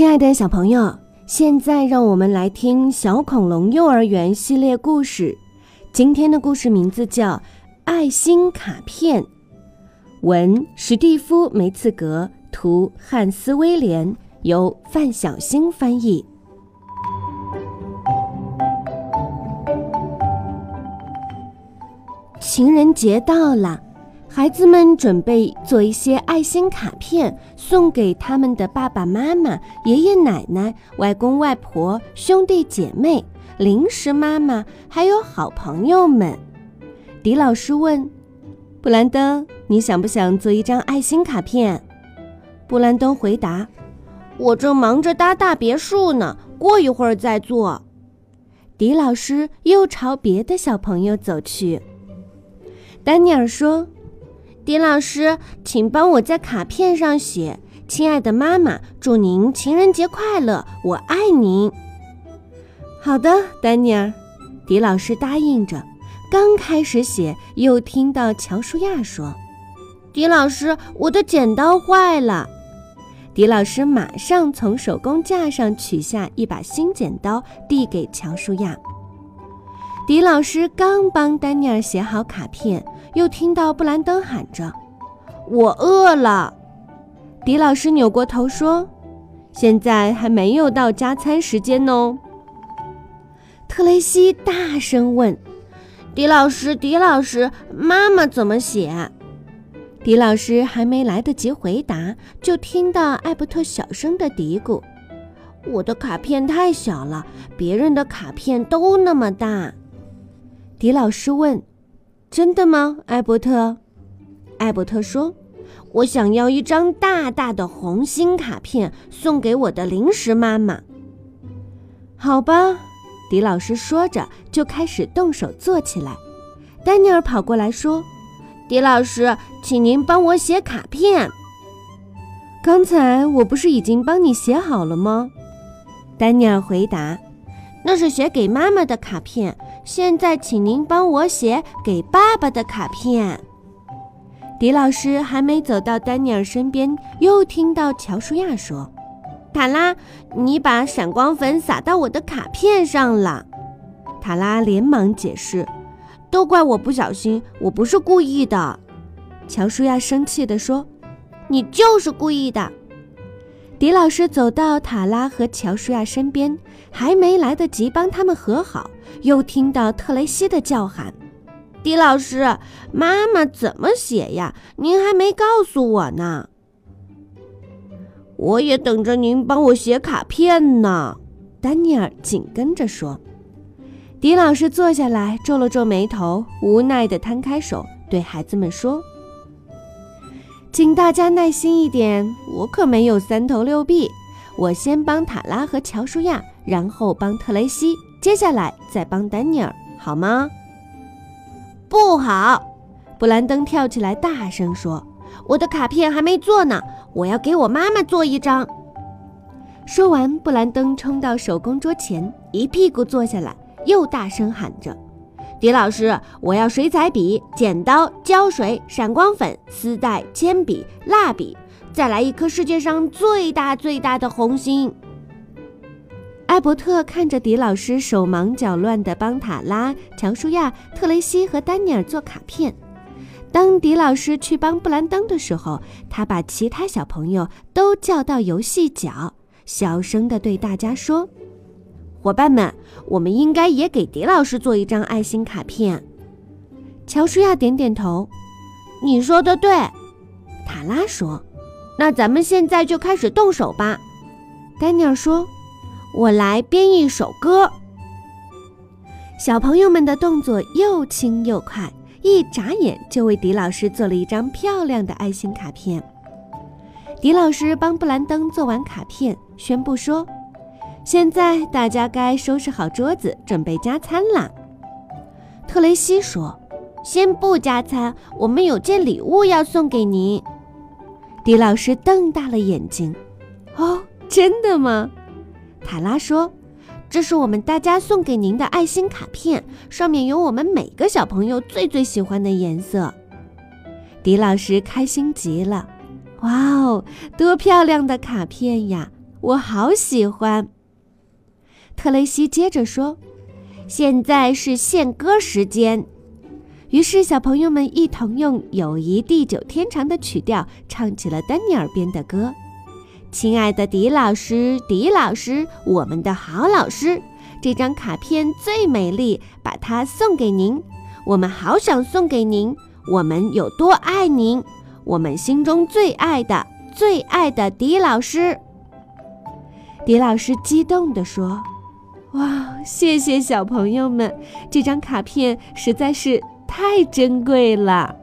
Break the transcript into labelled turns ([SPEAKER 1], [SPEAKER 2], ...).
[SPEAKER 1] 亲爱的小朋友，现在让我们来听小恐龙幼儿园系列故事。今天的故事名字叫《爱心卡片》，文史蒂夫·梅茨格，图汉斯·威廉，由范小星翻译。情人节到了。孩子们准备做一些爱心卡片，送给他们的爸爸妈妈、爷爷奶奶、外公外婆、兄弟姐妹、零食妈妈，还有好朋友们。迪老师问：“布兰登，你想不想做一张爱心卡片？”布兰登回答：“
[SPEAKER 2] 我正忙着搭大别墅呢，过一会儿再做。”
[SPEAKER 1] 迪老师又朝别的小朋友走去。丹尼尔说。
[SPEAKER 2] 迪老师，请帮我在卡片上写：“亲爱的妈妈，祝您情人节快乐，我爱您。”
[SPEAKER 1] 好的，丹尼尔。迪老师答应着。刚开始写，又听到乔舒亚说：“
[SPEAKER 2] 迪老师，我的剪刀坏了。”
[SPEAKER 1] 迪老师马上从手工架上取下一把新剪刀，递给乔舒亚。迪老师刚帮丹尼尔写好卡片。又听到布兰登喊着：“
[SPEAKER 2] 我饿了。”
[SPEAKER 1] 迪老师扭过头说：“现在还没有到加餐时间哦。”特雷西大声问：“
[SPEAKER 2] 迪老师，迪老师，妈妈怎么写？”
[SPEAKER 1] 迪老师还没来得及回答，就听到艾伯特小声的嘀咕：“
[SPEAKER 2] 我的卡片太小了，别人的卡片都那么大。”
[SPEAKER 1] 迪老师问。真的吗，艾伯特？艾伯特说：“
[SPEAKER 2] 我想要一张大大的红心卡片，送给我的零食妈妈。”
[SPEAKER 1] 好吧，迪老师说着就开始动手做起来。丹尼尔跑过来说：“
[SPEAKER 2] 迪老师，请您帮我写卡片。”
[SPEAKER 1] 刚才我不是已经帮你写好了吗？丹尼尔回答：“
[SPEAKER 2] 那是写给妈妈的卡片。”现在，请您帮我写给爸爸的卡片。
[SPEAKER 1] 迪老师还没走到丹尼尔身边，又听到乔舒亚说：“
[SPEAKER 2] 塔拉，你把闪光粉撒到我的卡片上了。”
[SPEAKER 1] 塔拉连忙解释：“
[SPEAKER 2] 都怪我不小心，我不是故意的。”
[SPEAKER 1] 乔舒亚生气地说：“
[SPEAKER 2] 你就是故意的。”
[SPEAKER 1] 迪老师走到塔拉和乔舒亚身边，还没来得及帮他们和好，又听到特雷西的叫喊：“
[SPEAKER 2] 迪老师，妈妈怎么写呀？您还没告诉我呢。”我也等着您帮我写卡片呢。”
[SPEAKER 1] 丹尼尔紧跟着说。迪老师坐下来，皱了皱眉头，无奈地摊开手，对孩子们说。请大家耐心一点，我可没有三头六臂。我先帮塔拉和乔舒亚，然后帮特雷西，接下来再帮丹尼尔，好吗？
[SPEAKER 2] 不好！
[SPEAKER 1] 布兰登跳起来，大声说：“
[SPEAKER 2] 我的卡片还没做呢，我要给我妈妈做一张。”
[SPEAKER 1] 说完，布兰登冲到手工桌前，一屁股坐下来，又大声喊着。
[SPEAKER 2] 迪老师，我要水彩笔、剪刀、胶水、闪光粉、丝带、铅笔、蜡笔，再来一颗世界上最大最大的红心。
[SPEAKER 1] 艾伯特看着迪老师手忙脚乱地帮塔拉、乔舒亚、特雷西和丹尼尔做卡片。当迪老师去帮布兰登的时候，他把其他小朋友都叫到游戏角，小声地对大家说。
[SPEAKER 2] 伙伴们，我们应该也给迪老师做一张爱心卡片。
[SPEAKER 1] 乔舒亚点点头。
[SPEAKER 2] 你说的对，
[SPEAKER 1] 塔拉说。
[SPEAKER 2] 那咱们现在就开始动手吧。
[SPEAKER 1] 丹尼尔说。
[SPEAKER 2] 我来编一首歌。
[SPEAKER 1] 小朋友们的动作又轻又快，一眨眼就为迪老师做了一张漂亮的爱心卡片。迪老师帮布兰登做完卡片，宣布说。现在大家该收拾好桌子，准备加餐啦。
[SPEAKER 2] 特雷西说：“先不加餐，我们有件礼物要送给您。”
[SPEAKER 1] 迪老师瞪大了眼睛：“哦，真的吗？”
[SPEAKER 2] 塔拉说：“这是我们大家送给您的爱心卡片，上面有我们每个小朋友最最喜欢的颜色。”
[SPEAKER 1] 迪老师开心极了：“哇哦，多漂亮的卡片呀！”我好喜欢。特雷西接着说：“
[SPEAKER 2] 现在是献歌时间。”
[SPEAKER 1] 于是小朋友们一同用友谊地久天长的曲调唱起了丹尼尔编的歌。亲爱的迪老师，迪老师，我们的好老师，这张卡片最美丽，把它送给您。我们好想送给您，我们有多爱您，我们心中最爱的、最爱的迪老师。迪老师激动地说：“哇，谢谢小朋友们，这张卡片实在是太珍贵了。”